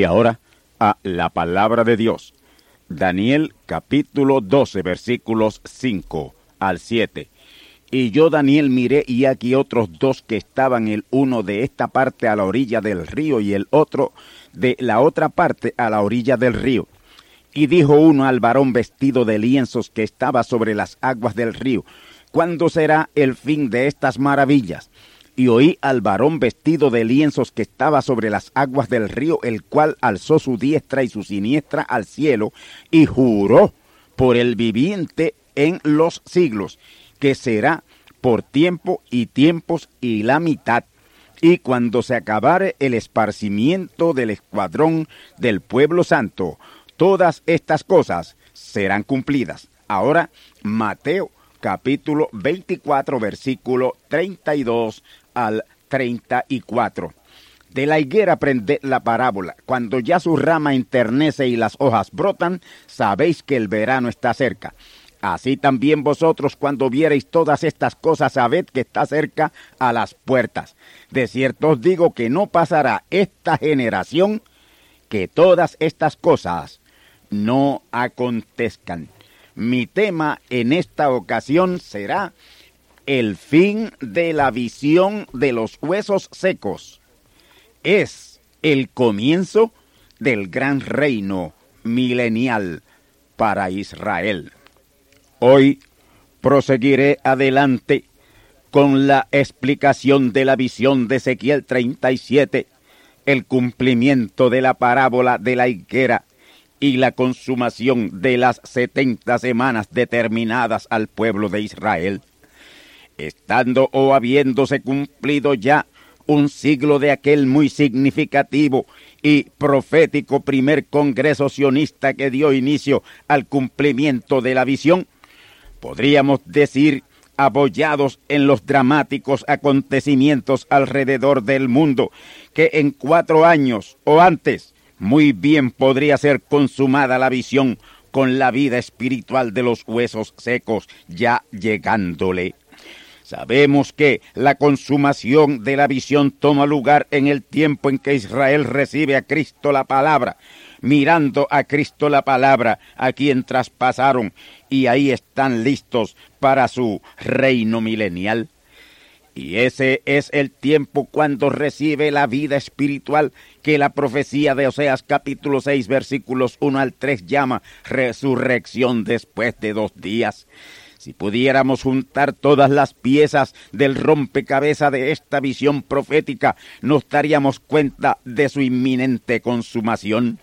Y ahora a la palabra de Dios. Daniel capítulo 12 versículos 5 al 7. Y yo Daniel miré y aquí otros dos que estaban el uno de esta parte a la orilla del río y el otro de la otra parte a la orilla del río. Y dijo uno al varón vestido de lienzos que estaba sobre las aguas del río, ¿cuándo será el fin de estas maravillas? Y oí al varón vestido de lienzos que estaba sobre las aguas del río, el cual alzó su diestra y su siniestra al cielo, y juró por el viviente en los siglos, que será por tiempo y tiempos y la mitad. Y cuando se acabare el esparcimiento del escuadrón del pueblo santo, todas estas cosas serán cumplidas. Ahora, Mateo capítulo 24, versículo 32 al 34. De la higuera aprende la parábola. Cuando ya su rama enternece y las hojas brotan, sabéis que el verano está cerca. Así también vosotros cuando viereis todas estas cosas, sabed que está cerca a las puertas. De cierto os digo que no pasará esta generación que todas estas cosas no acontezcan. Mi tema en esta ocasión será el fin de la visión de los huesos secos. Es el comienzo del gran reino milenial para Israel. Hoy proseguiré adelante con la explicación de la visión de Ezequiel 37, el cumplimiento de la parábola de la higuera y la consumación de las setenta semanas determinadas al pueblo de Israel estando o habiéndose cumplido ya un siglo de aquel muy significativo y profético primer congreso sionista que dio inicio al cumplimiento de la visión, podríamos decir apoyados en los dramáticos acontecimientos alrededor del mundo, que en cuatro años o antes muy bien podría ser consumada la visión con la vida espiritual de los huesos secos ya llegándole. Sabemos que la consumación de la visión toma lugar en el tiempo en que Israel recibe a Cristo la palabra, mirando a Cristo la palabra, a quien traspasaron, y ahí están listos para su reino milenial. Y ese es el tiempo cuando recibe la vida espiritual que la profecía de Oseas capítulo 6 versículos 1 al 3 llama resurrección después de dos días. Si pudiéramos juntar todas las piezas del rompecabezas de esta visión profética, nos daríamos cuenta de su inminente consumación.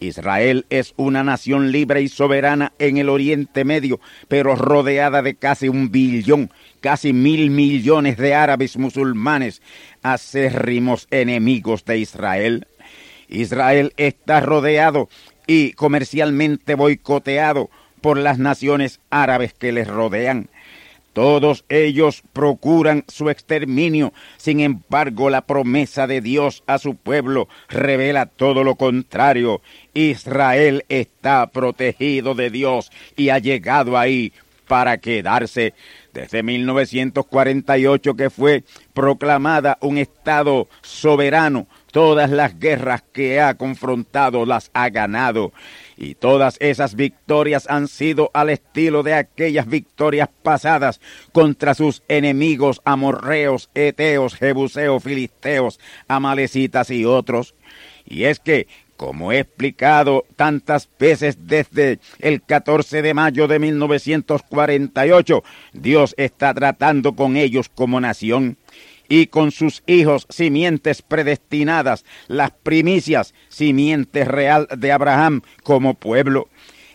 Israel es una nación libre y soberana en el Oriente Medio, pero rodeada de casi un billón, casi mil millones de árabes musulmanes, acérrimos enemigos de Israel. Israel está rodeado y comercialmente boicoteado por las naciones árabes que les rodean. Todos ellos procuran su exterminio. Sin embargo, la promesa de Dios a su pueblo revela todo lo contrario. Israel está protegido de Dios y ha llegado ahí para quedarse. Desde 1948 que fue proclamada un Estado soberano, todas las guerras que ha confrontado las ha ganado. Y todas esas victorias han sido al estilo de aquellas victorias pasadas contra sus enemigos amorreos, eteos, jebuseos, filisteos, amalecitas y otros. Y es que, como he explicado tantas veces desde el 14 de mayo de 1948, Dios está tratando con ellos como nación y con sus hijos simientes predestinadas, las primicias, simiente real de Abraham como pueblo.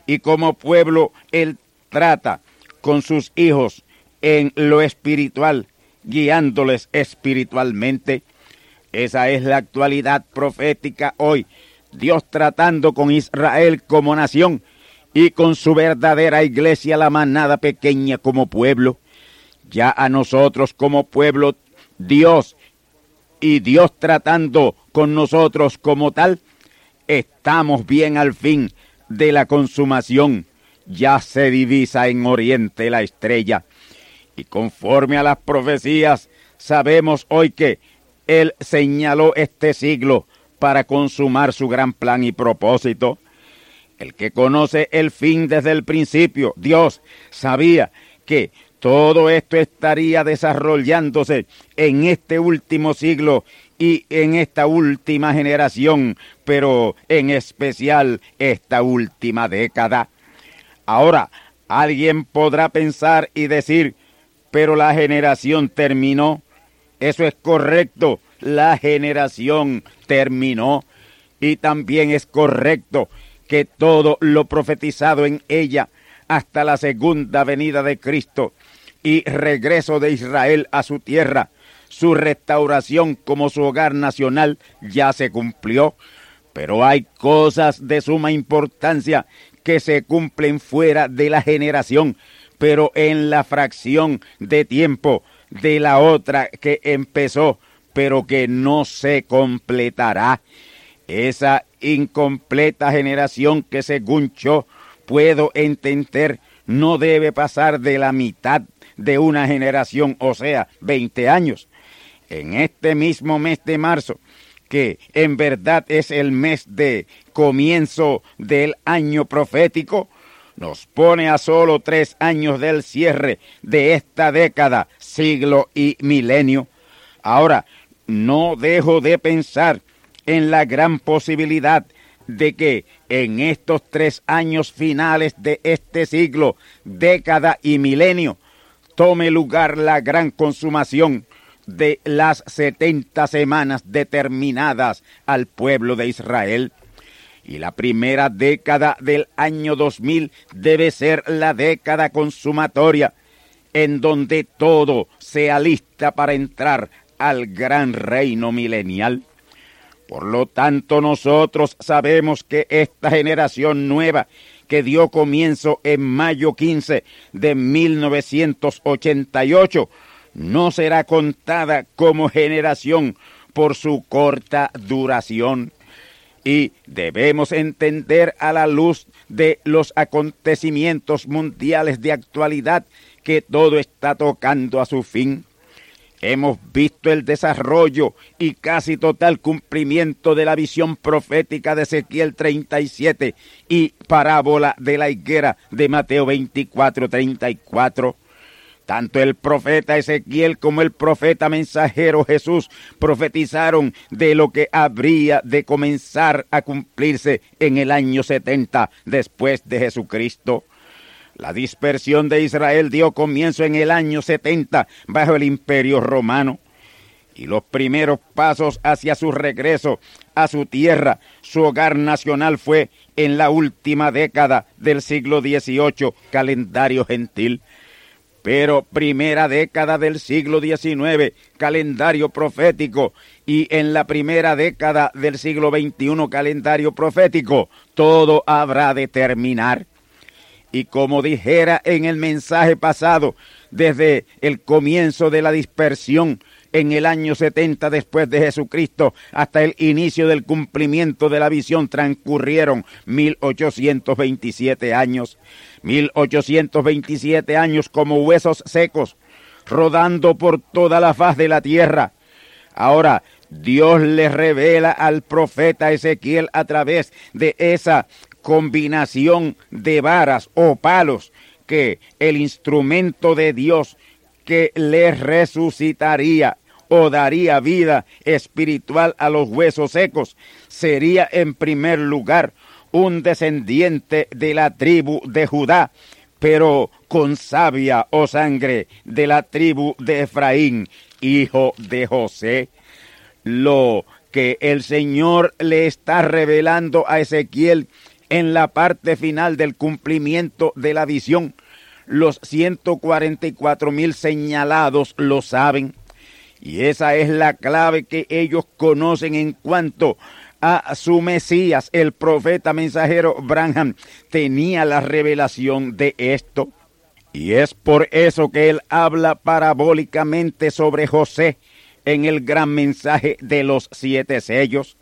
Y como pueblo él trata con sus hijos en lo espiritual, guiándoles espiritualmente. Esa es la actualidad profética hoy. Dios tratando con Israel como nación y con su verdadera iglesia, la manada pequeña como pueblo. Ya a nosotros como pueblo Dios y Dios tratando con nosotros como tal, estamos bien al fin de la consumación. Ya se divisa en oriente la estrella. Y conforme a las profecías, sabemos hoy que Él señaló este siglo para consumar su gran plan y propósito. El que conoce el fin desde el principio, Dios, sabía que todo esto estaría desarrollándose en este último siglo y en esta última generación, pero en especial esta última década. Ahora, alguien podrá pensar y decir, pero la generación terminó. Eso es correcto, la generación terminó. Y también es correcto que todo lo profetizado en ella hasta la segunda venida de Cristo y regreso de Israel a su tierra, su restauración como su hogar nacional ya se cumplió, pero hay cosas de suma importancia que se cumplen fuera de la generación, pero en la fracción de tiempo de la otra que empezó, pero que no se completará. Esa incompleta generación que según yo puedo entender no debe pasar de la mitad de una generación, o sea, 20 años. En este mismo mes de marzo, que en verdad es el mes de comienzo del año profético, nos pone a solo tres años del cierre de esta década, siglo y milenio. Ahora, no dejo de pensar en la gran posibilidad de que en estos tres años finales de este siglo, década y milenio, tome lugar la gran consumación de las setenta semanas determinadas al pueblo de Israel. Y la primera década del año 2000 debe ser la década consumatoria, en donde todo se alista para entrar al gran reino milenial. Por lo tanto, nosotros sabemos que esta generación nueva que dio comienzo en mayo 15 de 1988 no será contada como generación por su corta duración. Y debemos entender a la luz de los acontecimientos mundiales de actualidad que todo está tocando a su fin. Hemos visto el desarrollo y casi total cumplimiento de la visión profética de Ezequiel 37 y parábola de la higuera de Mateo 24, 34. Tanto el profeta Ezequiel como el profeta mensajero Jesús profetizaron de lo que habría de comenzar a cumplirse en el año 70 después de Jesucristo. La dispersión de Israel dio comienzo en el año 70 bajo el imperio romano. y los primeros pasos hacia su regreso a su tierra, su hogar nacional fue en la última década del siglo XVIII, calendario gentil. Pero primera década del siglo XIX, calendario profético, y en la primera década del siglo XXI, calendario profético, todo habrá de terminar. Y como dijera en el mensaje pasado, desde el comienzo de la dispersión en el año 70 después de Jesucristo hasta el inicio del cumplimiento de la visión transcurrieron 1827 años. 1827 años como huesos secos, rodando por toda la faz de la tierra. Ahora, Dios le revela al profeta Ezequiel a través de esa combinación de varas o palos que el instrumento de Dios que le resucitaría o daría vida espiritual a los huesos secos sería en primer lugar un descendiente de la tribu de Judá, pero con savia o sangre de la tribu de Efraín, hijo de José. Lo que el Señor le está revelando a Ezequiel en la parte final del cumplimiento de la visión. Los 144 mil señalados lo saben. Y esa es la clave que ellos conocen en cuanto a su Mesías, el profeta mensajero Branham, tenía la revelación de esto. Y es por eso que él habla parabólicamente sobre José en el gran mensaje de los siete sellos.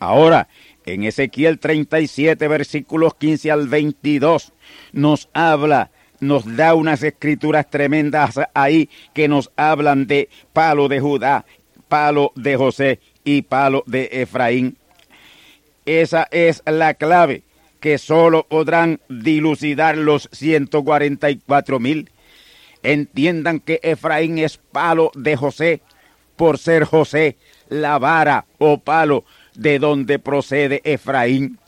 Ahora, en Ezequiel 37, versículos 15 al 22, nos habla, nos da unas escrituras tremendas ahí que nos hablan de palo de Judá, palo de José y palo de Efraín. Esa es la clave que solo podrán dilucidar los 144 mil. Entiendan que Efraín es palo de José por ser José la vara o palo de donde procede Efraín.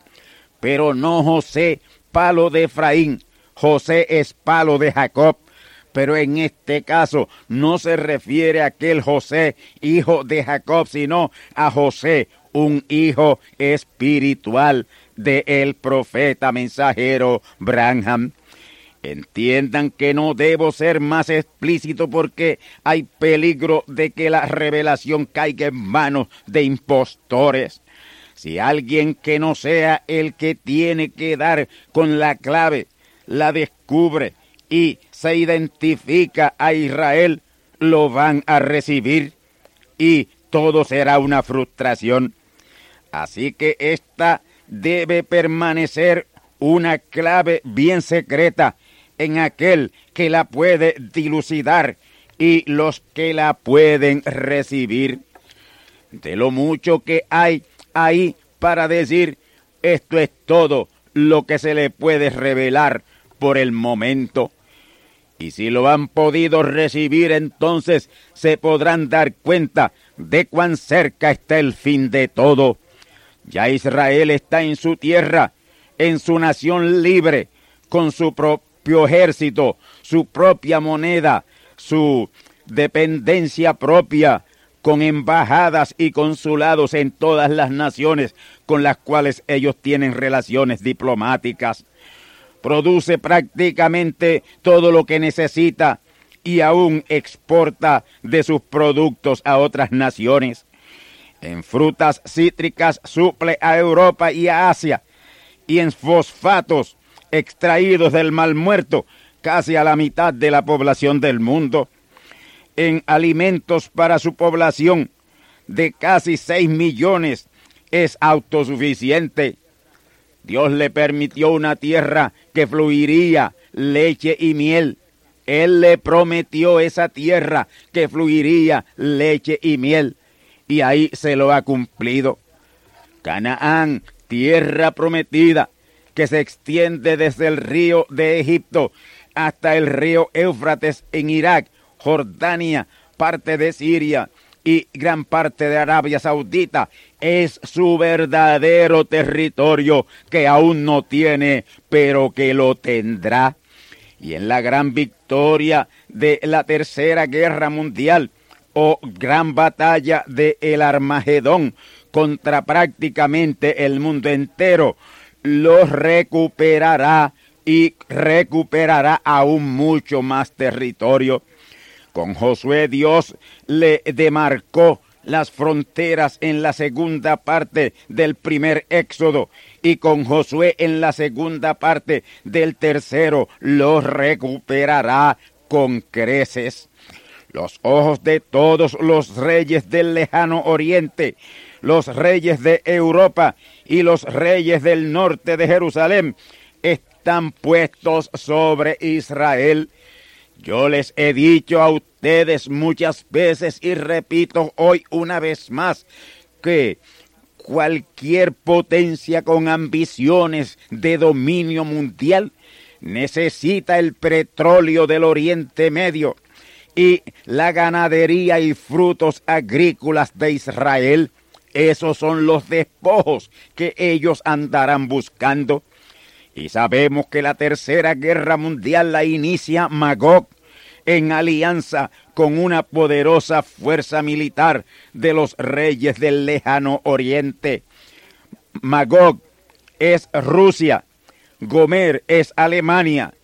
Pero no José, palo de Efraín. José es palo de Jacob. Pero en este caso no se refiere a aquel José, hijo de Jacob, sino a José, un hijo espiritual del el profeta mensajero Branham. Entiendan que no debo ser más explícito porque hay peligro de que la revelación caiga en manos de impostores. Si alguien que no sea el que tiene que dar con la clave la descubre y se identifica a Israel, lo van a recibir y todo será una frustración. Así que esta debe permanecer una clave bien secreta en aquel que la puede dilucidar y los que la pueden recibir. De lo mucho que hay ahí para decir, esto es todo lo que se le puede revelar por el momento. Y si lo han podido recibir, entonces se podrán dar cuenta de cuán cerca está el fin de todo. Ya Israel está en su tierra, en su nación libre, con su propio ejército, su propia moneda, su dependencia propia, con embajadas y consulados en todas las naciones con las cuales ellos tienen relaciones diplomáticas. Produce prácticamente todo lo que necesita y aún exporta de sus productos a otras naciones. En frutas cítricas suple a Europa y a Asia y en fosfatos extraídos del mal muerto casi a la mitad de la población del mundo en alimentos para su población de casi 6 millones es autosuficiente. Dios le permitió una tierra que fluiría leche y miel. Él le prometió esa tierra que fluiría leche y miel. Y ahí se lo ha cumplido. Canaán, tierra prometida, que se extiende desde el río de Egipto hasta el río Éufrates en Irak, Jordania, parte de Siria y gran parte de Arabia Saudita es su verdadero territorio que aún no tiene, pero que lo tendrá. Y en la gran victoria de la Tercera Guerra Mundial, o gran batalla de el Armagedón contra prácticamente el mundo entero, los recuperará y recuperará aún mucho más territorio. Con Josué Dios le demarcó las fronteras en la segunda parte del primer éxodo y con Josué en la segunda parte del tercero los recuperará con creces. Los ojos de todos los reyes del lejano oriente, los reyes de Europa y los reyes del norte de Jerusalén están puestos sobre Israel. Yo les he dicho a ustedes muchas veces y repito hoy una vez más que cualquier potencia con ambiciones de dominio mundial necesita el petróleo del Oriente Medio y la ganadería y frutos agrícolas de Israel. Esos son los despojos que ellos andarán buscando. Y sabemos que la tercera guerra mundial la inicia Magog en alianza con una poderosa fuerza militar de los reyes del lejano oriente. Magog es Rusia, Gomer es Alemania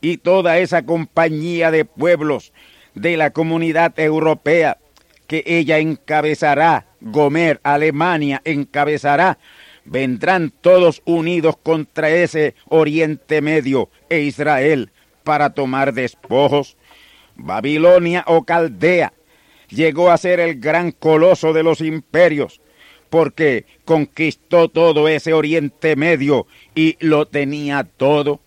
y toda esa compañía de pueblos de la comunidad europea que ella encabezará, Gomer, Alemania encabezará, vendrán todos unidos contra ese Oriente Medio e Israel para tomar despojos. Babilonia o Caldea llegó a ser el gran coloso de los imperios, porque conquistó todo ese Oriente Medio y lo tenía todo.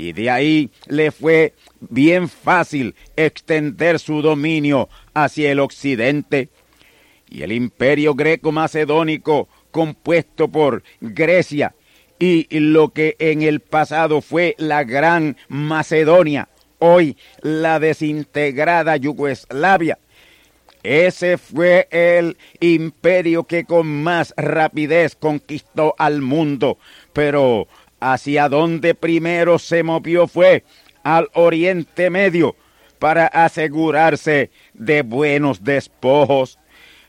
Y de ahí le fue bien fácil extender su dominio hacia el occidente. Y el imperio greco-macedónico, compuesto por Grecia y lo que en el pasado fue la Gran Macedonia, hoy la desintegrada Yugoslavia. Ese fue el imperio que con más rapidez conquistó al mundo, pero hacia donde primero se movió fue al Oriente Medio para asegurarse de buenos despojos.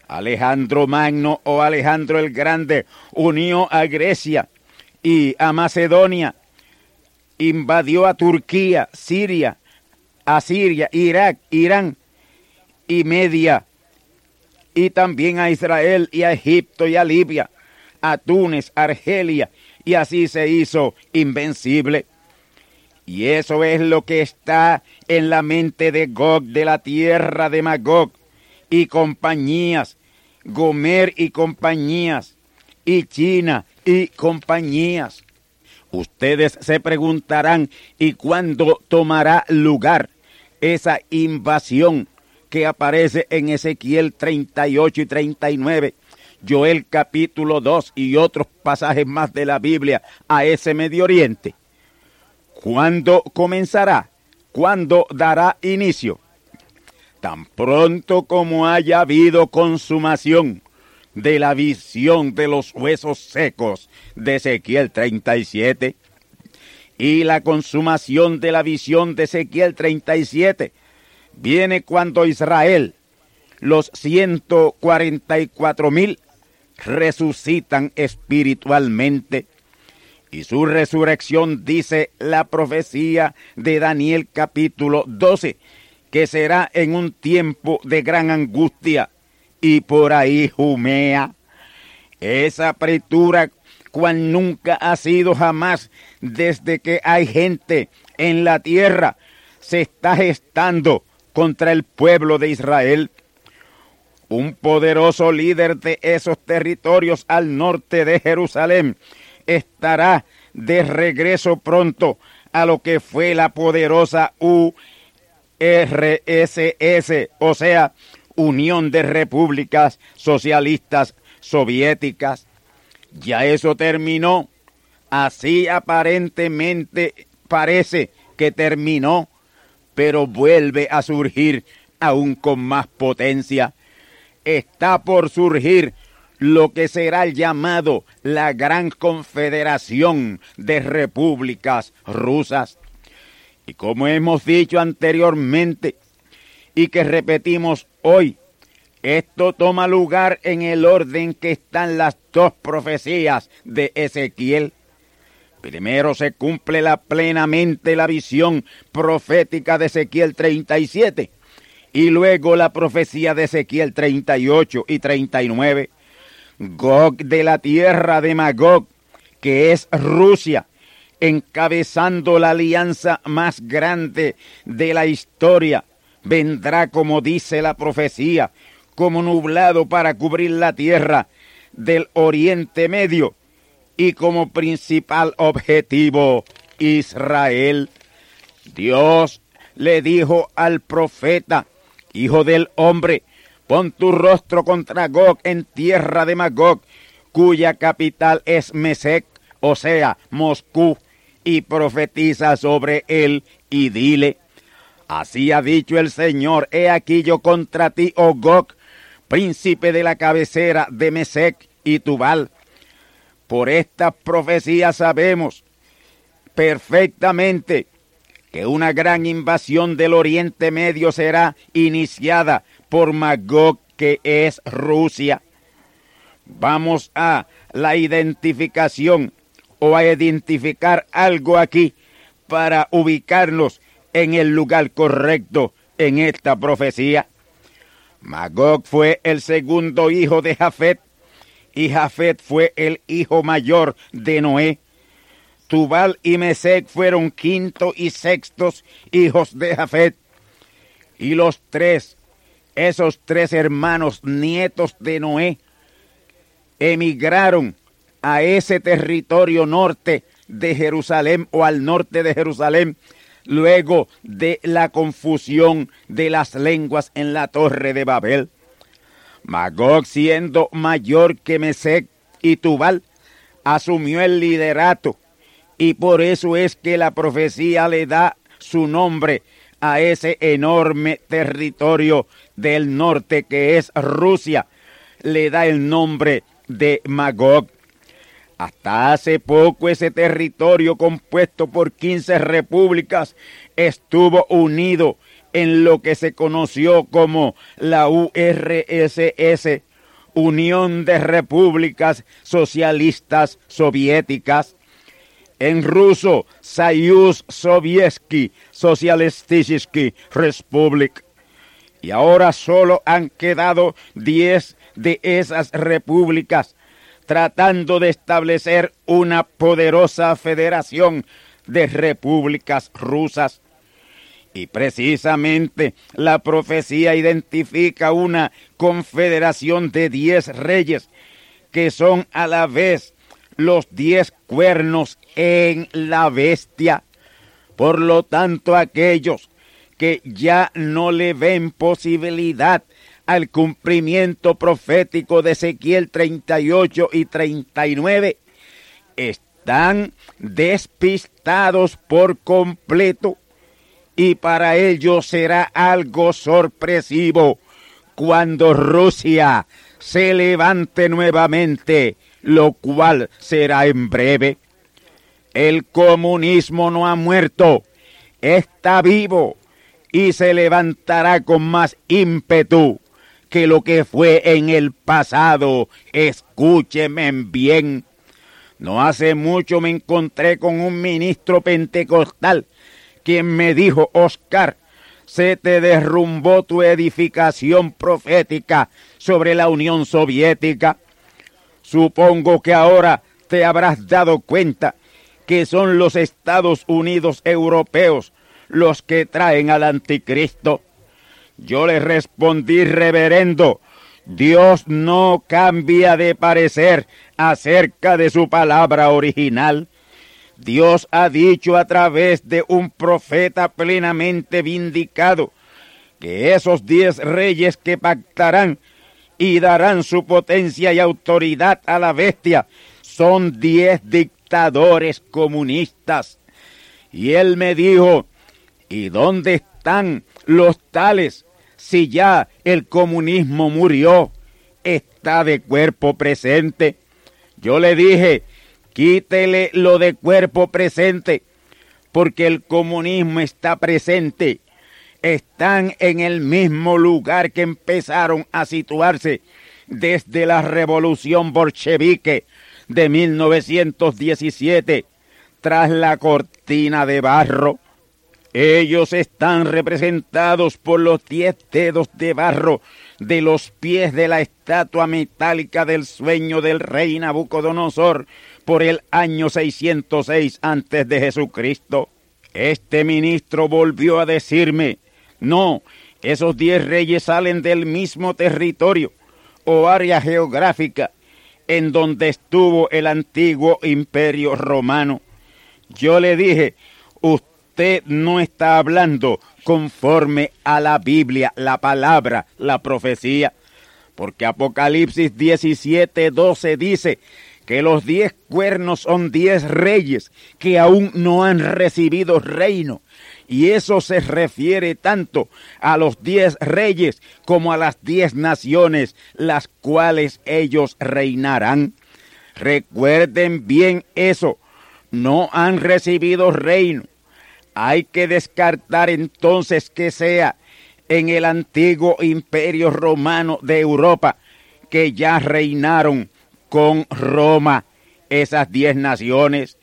Alejandro Magno o Alejandro el Grande unió a Grecia y a Macedonia, invadió a Turquía, Siria, Siria, Irak, Irán y Media, y también a Israel y a Egipto y a Libia, a Túnez, Argelia, y así se hizo invencible. Y eso es lo que está en la mente de Gog, de la tierra de Magog, y compañías, Gomer y compañías, y China y compañías. Ustedes se preguntarán, ¿y cuándo tomará lugar esa invasión que aparece en Ezequiel 38 y 39? Joel capítulo 2 y otros pasajes más de la Biblia a ese Medio Oriente. ¿Cuándo comenzará? ¿Cuándo dará inicio? Tan pronto como haya habido consumación de la visión de los huesos secos de Ezequiel 37 y la consumación de la visión de Ezequiel 37 viene cuando Israel, los 144 mil, resucitan espiritualmente. Y su resurrección dice la profecía de Daniel capítulo 12, que será en un tiempo de gran angustia y por ahí humea. Esa apretura cual nunca ha sido jamás desde que hay gente en la tierra, se está gestando contra el pueblo de Israel. Un poderoso líder de esos territorios al norte de Jerusalén estará de regreso pronto a lo que fue la poderosa URSS, o sea, Unión de Repúblicas Socialistas Soviéticas. Ya eso terminó. Así aparentemente parece que terminó, pero vuelve a surgir aún con más potencia. Está por surgir lo que será llamado la Gran Confederación de Repúblicas Rusas. Y como hemos dicho anteriormente, y que repetimos hoy Esto toma lugar en el orden que están las dos profecías de Ezequiel. Primero se cumple plenamente la visión profética de Ezequiel 37 y luego la profecía de Ezequiel 38 y 39. Gog de la tierra de Magog, que es Rusia, encabezando la alianza más grande de la historia, vendrá, como dice la profecía, como nublado para cubrir la tierra del Oriente Medio y como principal objetivo Israel. Dios le dijo al profeta, hijo del hombre, pon tu rostro contra Gog en tierra de Magog, cuya capital es Mesec, o sea, Moscú, y profetiza sobre él y dile, así ha dicho el Señor, he aquí yo contra ti, oh Gog, príncipe de la cabecera de Mesec y Tubal. Por esta profecía sabemos perfectamente que una gran invasión del Oriente Medio será iniciada por Magog, que es Rusia. Vamos a la identificación o a identificar algo aquí para ubicarnos en el lugar correcto en esta profecía. Magog fue el segundo hijo de Jafet y Jafet fue el hijo mayor de Noé. Tubal y Mesec fueron quinto y sextos hijos de Jafet. Y los tres, esos tres hermanos nietos de Noé, emigraron a ese territorio norte de Jerusalén o al norte de Jerusalén luego de la confusión de las lenguas en la torre de Babel. Magog, siendo mayor que Mesec y Tubal, asumió el liderato y por eso es que la profecía le da su nombre a ese enorme territorio del norte que es Rusia. Le da el nombre de Magog. Hasta hace poco ese territorio compuesto por 15 repúblicas estuvo unido en lo que se conoció como la URSS, Unión de Repúblicas Socialistas Soviéticas. En ruso, Sayuz Sovietsky Socialistisky Republic. Y ahora solo han quedado 10 de esas repúblicas tratando de establecer una poderosa federación de repúblicas rusas. Y precisamente la profecía identifica una confederación de diez reyes que son a la vez los diez cuernos en la bestia. Por lo tanto, aquellos que ya no le ven posibilidad al cumplimiento profético de Ezequiel 38 y 39 están despistados por completo y para ellos será algo sorpresivo cuando Rusia se levante nuevamente, lo cual será en breve. El comunismo no ha muerto, está vivo y se levantará con más ímpetu que lo que fue en el pasado. Escúcheme bien. No hace mucho me encontré con un ministro pentecostal quien me dijo, Oscar, se te derrumbó tu edificación profética sobre la Unión Soviética. Supongo que ahora te habrás dado cuenta que son los Estados Unidos europeos los que traen al anticristo. Yo le respondí, reverendo, Dios no cambia de parecer acerca de su palabra original. Dios ha dicho a través de un profeta plenamente vindicado que esos diez reyes que pactarán y darán su potencia y autoridad a la bestia son diez dictadores comunistas. Y él me dijo, ¿y dónde están los tales si ya el comunismo murió, está de cuerpo presente. Yo le dije, quítele lo de cuerpo presente, porque el comunismo está presente están en el mismo lugar que empezaron a situarse desde la revolución bolchevique de 1917 tras la cortina de barro. Ellos están representados por los diez dedos de barro de los pies de la estatua metálica del sueño del rey Nabucodonosor por el año 606 antes de Jesucristo. Este ministro volvió a decirme, no, esos diez reyes salen del mismo territorio o área geográfica en donde estuvo el antiguo imperio romano. Yo le dije, usted no está hablando conforme a la Biblia, la palabra, la profecía, porque Apocalipsis 17, 12 dice que los diez cuernos son diez reyes que aún no han recibido reino. Y eso se refiere tanto a los diez reyes como a las diez naciones, las cuales ellos reinarán. Recuerden bien eso, no han recibido reino. Hay que descartar entonces que sea en el antiguo imperio romano de Europa que ya reinaron con Roma esas diez naciones.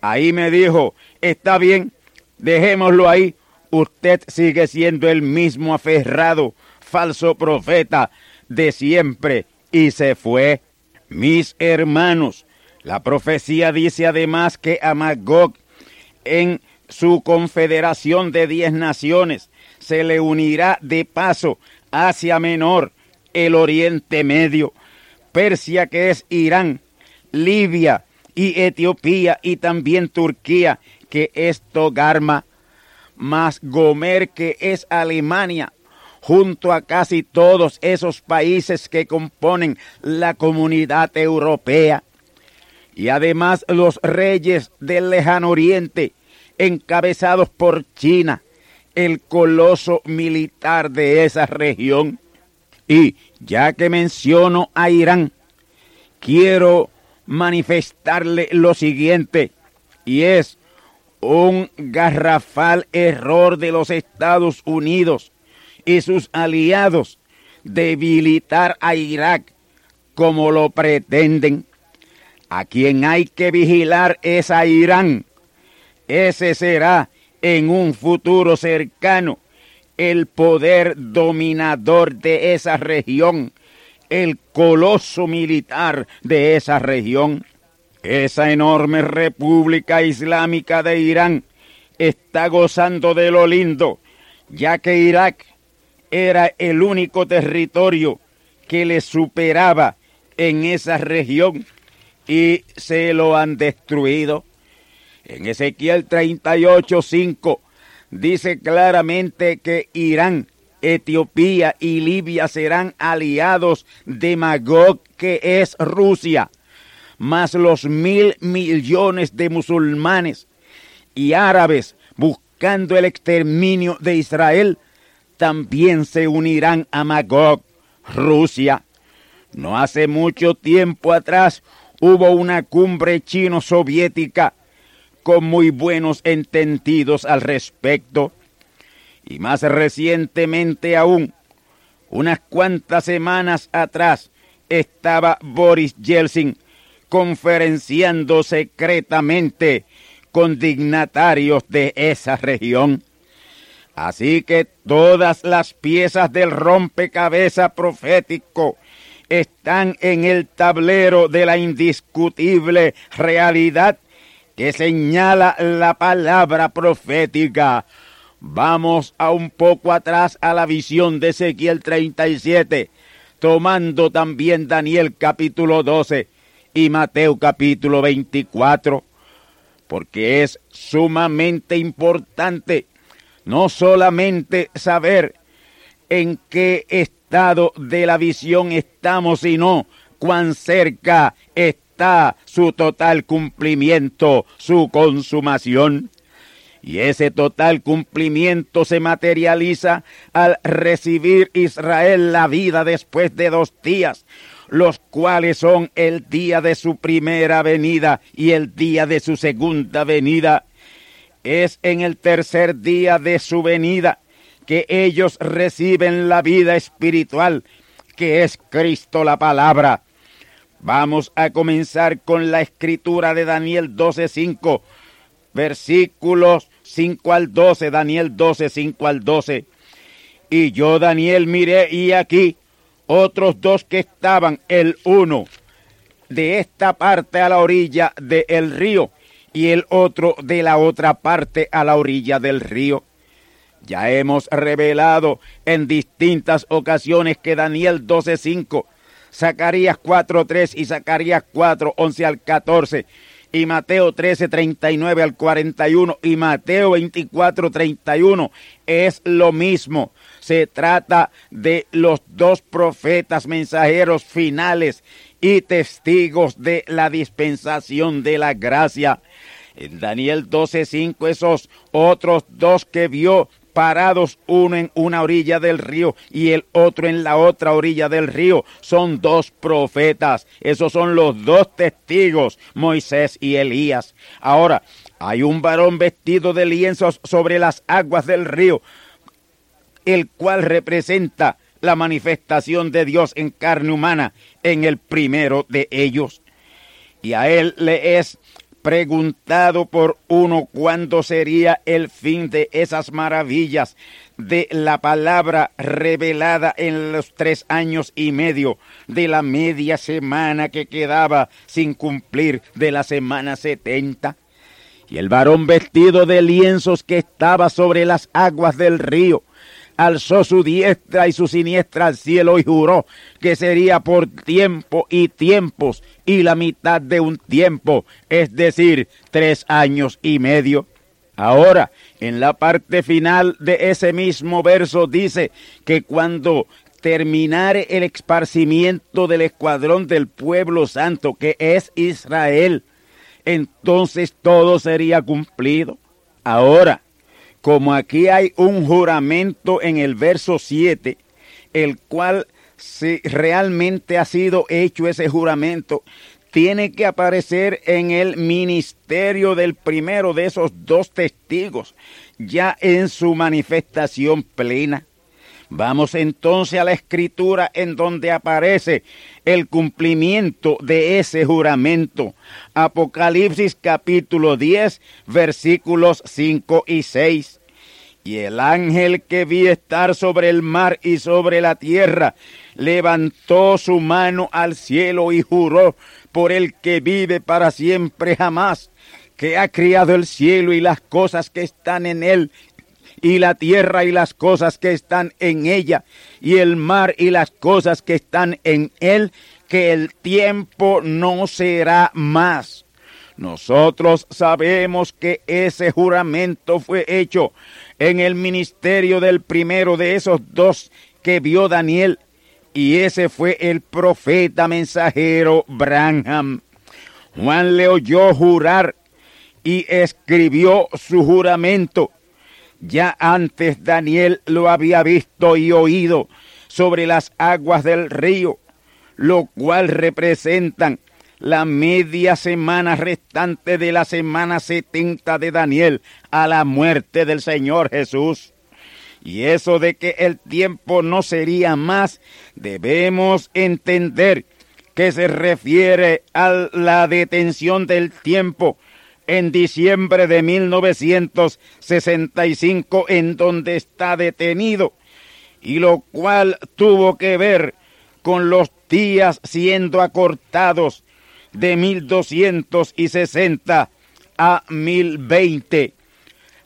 Ahí me dijo, está bien, dejémoslo ahí, usted sigue siendo el mismo aferrado, falso profeta de siempre y se fue. Mis hermanos, la profecía dice además que a Magog en su confederación de diez naciones se le unirá de paso Asia Menor, el Oriente Medio, Persia que es Irán, Libia y Etiopía y también Turquía que es Togarma, más Gomer que es Alemania, junto a casi todos esos países que componen la comunidad europea y además los reyes del lejano oriente, encabezados por China, el coloso militar de esa región. Y ya que menciono a Irán, quiero manifestarle lo siguiente, y es un garrafal error de los Estados Unidos y sus aliados debilitar a Irak como lo pretenden a quien hay que vigilar es a Irán. Ese será en un futuro cercano el poder dominador de esa región, el coloso militar de esa región. Esa enorme república islámica de Irán está gozando de lo lindo, ya que Irak era el único territorio que le superaba en esa región y se lo han destruido. En Ezequiel 38:5 dice claramente que Irán, Etiopía y Libia serán aliados de Magog, que es Rusia, más los mil millones de musulmanes y árabes buscando el exterminio de Israel, también se unirán a Magog, Rusia. No hace mucho tiempo atrás hubo una cumbre chino-soviética con muy buenos entendidos al respecto. Y más recientemente aún, unas cuantas semanas atrás, estaba Boris Yeltsin conferenciando secretamente con dignatarios de esa región. Así que todas las piezas del rompecabezas profético están en el tablero de la indiscutible realidad que señala la palabra profética. Vamos a un poco atrás a la visión de Ezequiel 37, tomando también Daniel capítulo 12 y Mateo capítulo 24, porque es sumamente importante no solamente saber en qué estado de la visión estamos, sino cuán cerca está su total cumplimiento, su consumación. Y ese total cumplimiento se materializa al recibir Israel la vida después de dos días, los cuales son el día de su primera venida y el día de su segunda venida. Es en el tercer día de su venida que ellos reciben la vida espiritual, que es Cristo la palabra. Vamos a comenzar con la escritura de Daniel 12:5, versículos 5 al 12, Daniel 12, 5 al 12. Y yo, Daniel, miré y aquí otros dos que estaban, el uno de esta parte a la orilla del río y el otro de la otra parte a la orilla del río. Ya hemos revelado en distintas ocasiones que Daniel 12.5, Zacarías 4.3 y Zacarías 4.11 al 14 y Mateo 13, 39 al 41 y Mateo 24, 31 es lo mismo. Se trata de los dos profetas mensajeros finales y testigos de la dispensación de la gracia. En Daniel 12:5 esos otros dos que vio parados uno en una orilla del río y el otro en la otra orilla del río. Son dos profetas. Esos son los dos testigos, Moisés y Elías. Ahora, hay un varón vestido de lienzos sobre las aguas del río, el cual representa la manifestación de Dios en carne humana en el primero de ellos. Y a él le es preguntado por uno cuándo sería el fin de esas maravillas de la palabra revelada en los tres años y medio de la media semana que quedaba sin cumplir de la semana setenta. Y el varón vestido de lienzos que estaba sobre las aguas del río, alzó su diestra y su siniestra al cielo y juró que sería por tiempo y tiempos y la mitad de un tiempo, es decir, tres años y medio. Ahora, en la parte final de ese mismo verso dice que cuando terminare el esparcimiento del escuadrón del pueblo santo, que es Israel, entonces todo sería cumplido. Ahora, como aquí hay un juramento en el verso 7, el cual si realmente ha sido hecho ese juramento, tiene que aparecer en el ministerio del primero de esos dos testigos, ya en su manifestación plena. Vamos entonces a la escritura en donde aparece el cumplimiento de ese juramento. Apocalipsis capítulo 10 versículos 5 y 6. Y el ángel que vi estar sobre el mar y sobre la tierra levantó su mano al cielo y juró por el que vive para siempre jamás, que ha criado el cielo y las cosas que están en él, y la tierra y las cosas que están en ella, y el mar y las cosas que están en él, que el tiempo no será más. Nosotros sabemos que ese juramento fue hecho en el ministerio del primero de esos dos que vio Daniel, y ese fue el profeta mensajero Branham. Juan le oyó jurar y escribió su juramento ya antes Daniel lo había visto y oído sobre las aguas del río, lo cual representan la media semana restante de la semana setenta de Daniel a la muerte del Señor Jesús. Y eso de que el tiempo no sería más, debemos entender que se refiere a la detención del tiempo en diciembre de 1965 en donde está detenido y lo cual tuvo que ver con los días siendo acortados de 1260 a 1020.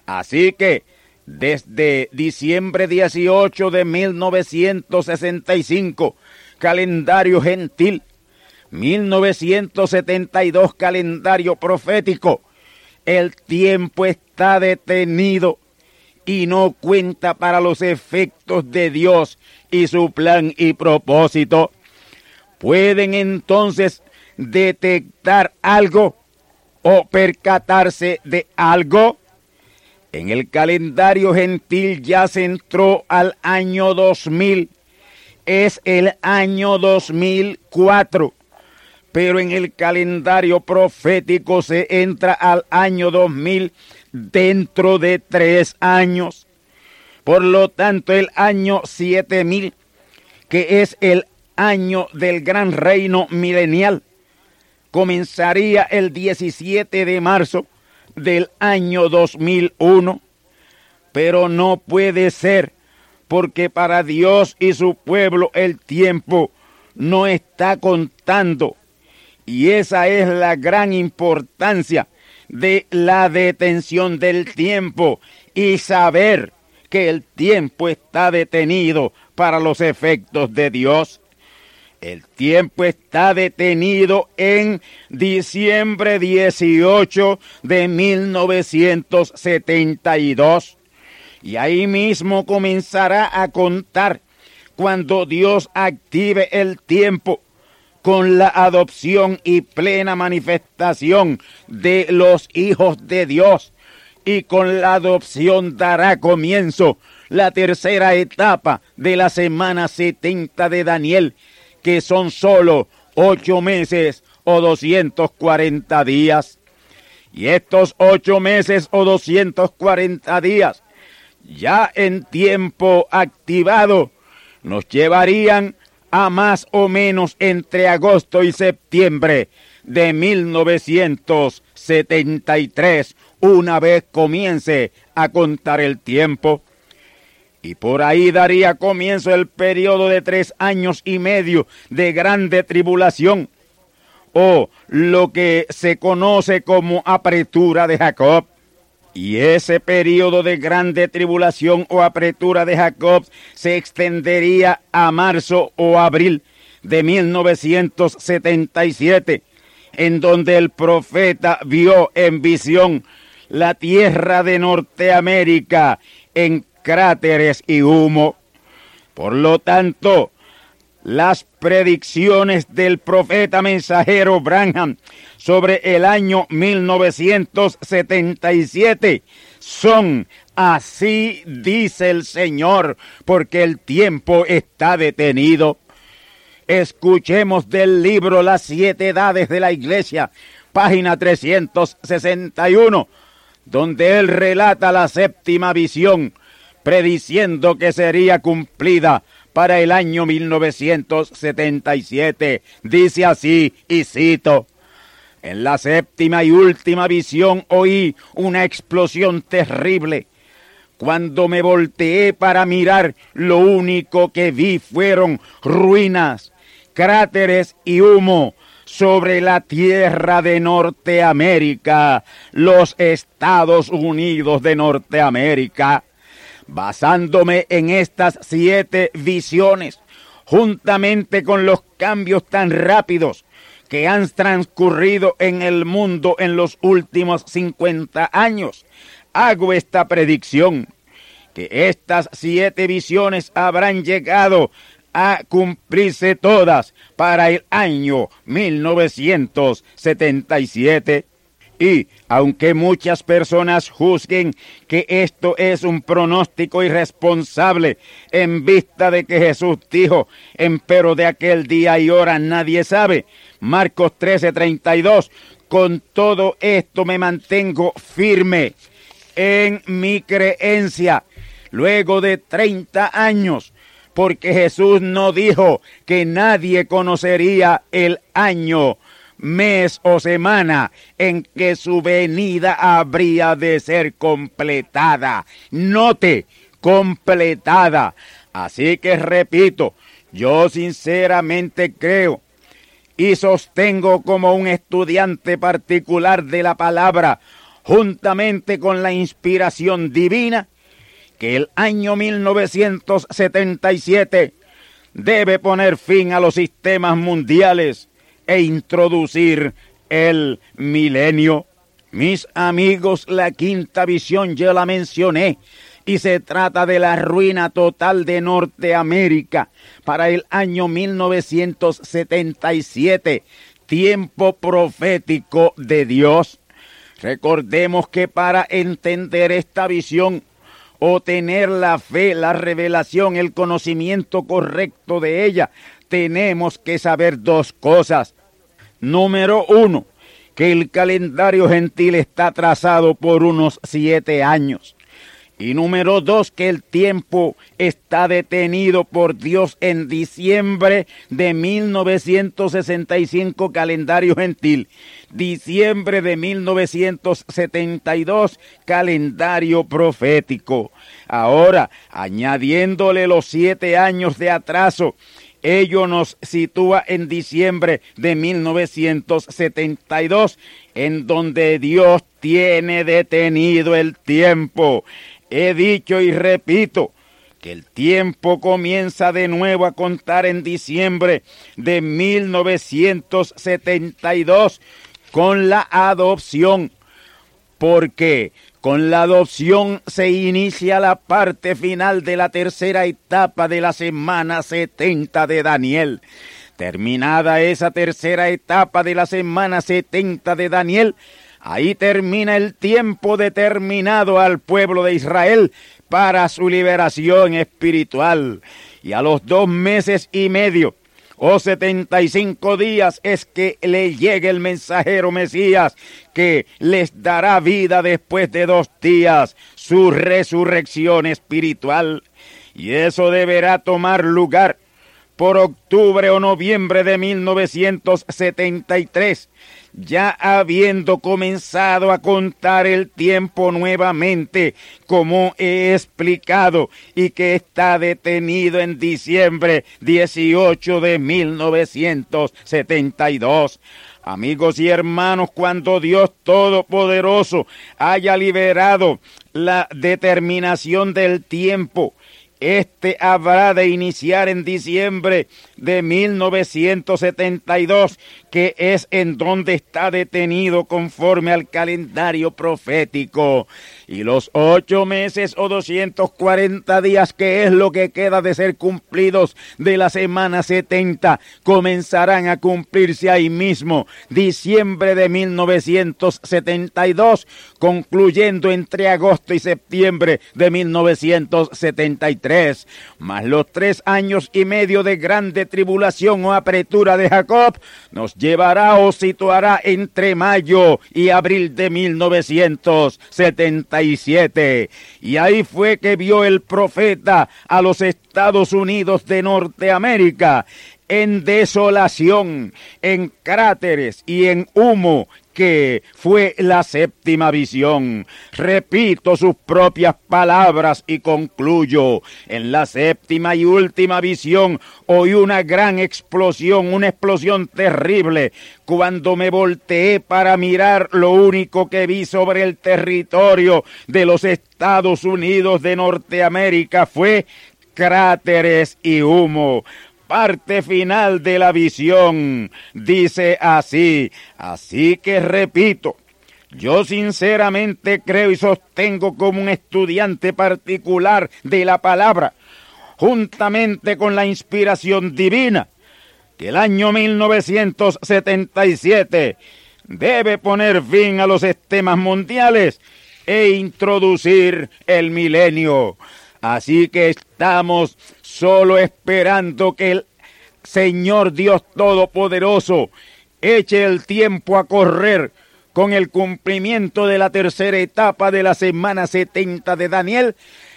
Así que desde diciembre 18 de 1965, calendario gentil, 1972 calendario profético, el tiempo está detenido y no cuenta para los efectos de Dios y su plan y propósito. Pueden entonces detectar algo o percatarse de algo. En el calendario gentil ya se entró al año 2000. Es el año 2004 pero en el calendario profético se entra al año 2000 dentro de tres años. Por lo tanto, el año 7000, que es el año del gran reino milenial, comenzaría el 17 de marzo del año 2001, pero no puede ser porque para Dios y su pueblo el tiempo no está contando. Y esa es la gran importancia de la detención del tiempo y saber que el tiempo está detenido para los efectos de Dios. El tiempo está detenido en diciembre 18 de 1972. Y ahí mismo comenzará a contar cuando Dios active el tiempo con la adopción y plena manifestación de los hijos de Dios. Y con la adopción dará comienzo la tercera etapa de la semana 70 de Daniel, que son solo ocho meses o 240 días. Y estos ocho meses o 240 días, ya en tiempo activado, nos llevarían a más o menos entre agosto y septiembre de 1973, una vez comience a contar el tiempo. Y por ahí daría comienzo el periodo de tres años y medio de grande tribulación, o lo que se conoce como apretura de Jacob. Y ese periodo de grande tribulación o apretura de Jacob se extendería a marzo o abril de 1977, en donde el profeta vio en visión la tierra de Norteamérica en cráteres y humo. Por lo tanto, las predicciones del profeta mensajero Branham sobre el año 1977 son así dice el Señor, porque el tiempo está detenido. Escuchemos del libro Las siete edades de la iglesia, página 361, donde él relata la séptima visión, prediciendo que sería cumplida para el año 1977. Dice así, y cito, en la séptima y última visión oí una explosión terrible. Cuando me volteé para mirar, lo único que vi fueron ruinas, cráteres y humo sobre la tierra de Norteamérica, los Estados Unidos de Norteamérica. Basándome en estas siete visiones, juntamente con los cambios tan rápidos que han transcurrido en el mundo en los últimos 50 años, hago esta predicción, que estas siete visiones habrán llegado a cumplirse todas para el año 1977. Y aunque muchas personas juzguen que esto es un pronóstico irresponsable en vista de que Jesús dijo, pero de aquel día y hora nadie sabe, Marcos 13:32, con todo esto me mantengo firme en mi creencia luego de 30 años, porque Jesús no dijo que nadie conocería el año mes o semana en que su venida habría de ser completada. Note, completada. Así que repito, yo sinceramente creo y sostengo como un estudiante particular de la palabra, juntamente con la inspiración divina, que el año 1977 debe poner fin a los sistemas mundiales e introducir el milenio. Mis amigos, la quinta visión ya la mencioné y se trata de la ruina total de Norteamérica para el año 1977, tiempo profético de Dios. Recordemos que para entender esta visión o tener la fe, la revelación, el conocimiento correcto de ella, tenemos que saber dos cosas. Número uno, que el calendario gentil está trazado por unos siete años. Y número dos, que el tiempo está detenido por Dios en diciembre de 1965 calendario gentil. Diciembre de 1972 calendario profético. Ahora, añadiéndole los siete años de atraso, ello nos sitúa en diciembre de 1972, en donde Dios tiene detenido el tiempo. He dicho y repito que el tiempo comienza de nuevo a contar en diciembre de 1972 con la adopción, porque con la adopción se inicia la parte final de la tercera etapa de la semana 70 de Daniel. Terminada esa tercera etapa de la semana 70 de Daniel, Ahí termina el tiempo determinado al pueblo de Israel para su liberación espiritual. Y a los dos meses y medio o setenta y cinco días es que le llegue el mensajero Mesías que les dará vida después de dos días, su resurrección espiritual. Y eso deberá tomar lugar por octubre o noviembre de 1973 ya habiendo comenzado a contar el tiempo nuevamente, como he explicado, y que está detenido en diciembre 18 de 1972. Amigos y hermanos, cuando Dios Todopoderoso haya liberado la determinación del tiempo, este habrá de iniciar en diciembre de 1972, que es en donde está detenido conforme al calendario profético. Y los ocho meses o 240 días, que es lo que queda de ser cumplidos de la semana 70, comenzarán a cumplirse ahí mismo, diciembre de 1972, concluyendo entre agosto y septiembre de 1973, más los tres años y medio de grande tribulación o apretura de Jacob, nos llevará o situará entre mayo y abril de 1977. Y ahí fue que vio el profeta a los Estados Unidos de Norteamérica en desolación, en cráteres y en humo fue la séptima visión. Repito sus propias palabras y concluyo. En la séptima y última visión oí una gran explosión, una explosión terrible. Cuando me volteé para mirar, lo único que vi sobre el territorio de los Estados Unidos de Norteamérica fue cráteres y humo parte final de la visión. Dice así, así que repito, yo sinceramente creo y sostengo como un estudiante particular de la palabra, juntamente con la inspiración divina, que el año 1977 debe poner fin a los sistemas mundiales e introducir el milenio. Así que estamos solo esperando que el Señor Dios Todopoderoso eche el tiempo a correr con el cumplimiento de la tercera etapa de la semana 70 de Daniel,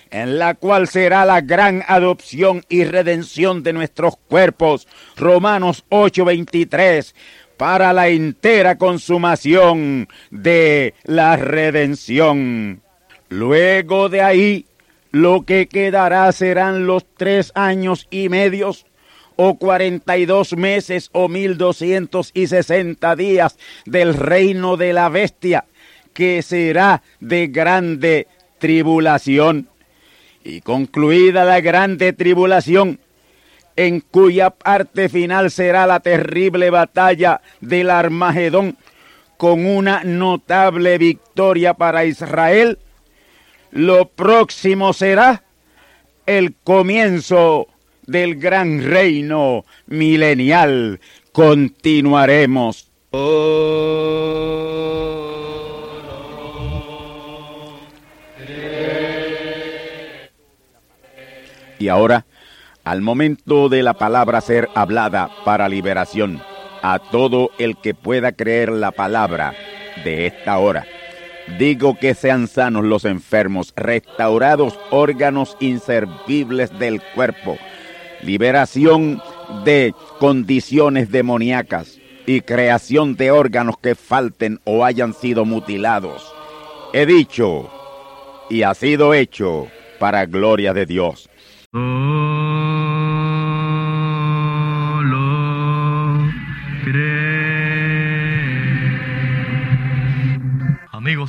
en la cual será la gran adopción y redención de nuestros cuerpos. Romanos 8:23 para la entera consumación de la redención. Luego de ahí lo que quedará serán los tres años y medios o cuarenta y dos meses o mil doscientos y sesenta días del reino de la bestia, que será de grande tribulación. Y concluida la grande tribulación, en cuya parte final será la terrible batalla del Armagedón, con una notable victoria para Israel, lo próximo será el comienzo del gran reino milenial. Continuaremos. Y ahora, al momento de la palabra ser hablada para liberación, a todo el que pueda creer la palabra de esta hora Digo que sean sanos los enfermos, restaurados órganos inservibles del cuerpo, liberación de condiciones demoníacas y creación de órganos que falten o hayan sido mutilados. He dicho y ha sido hecho para gloria de Dios. Amigos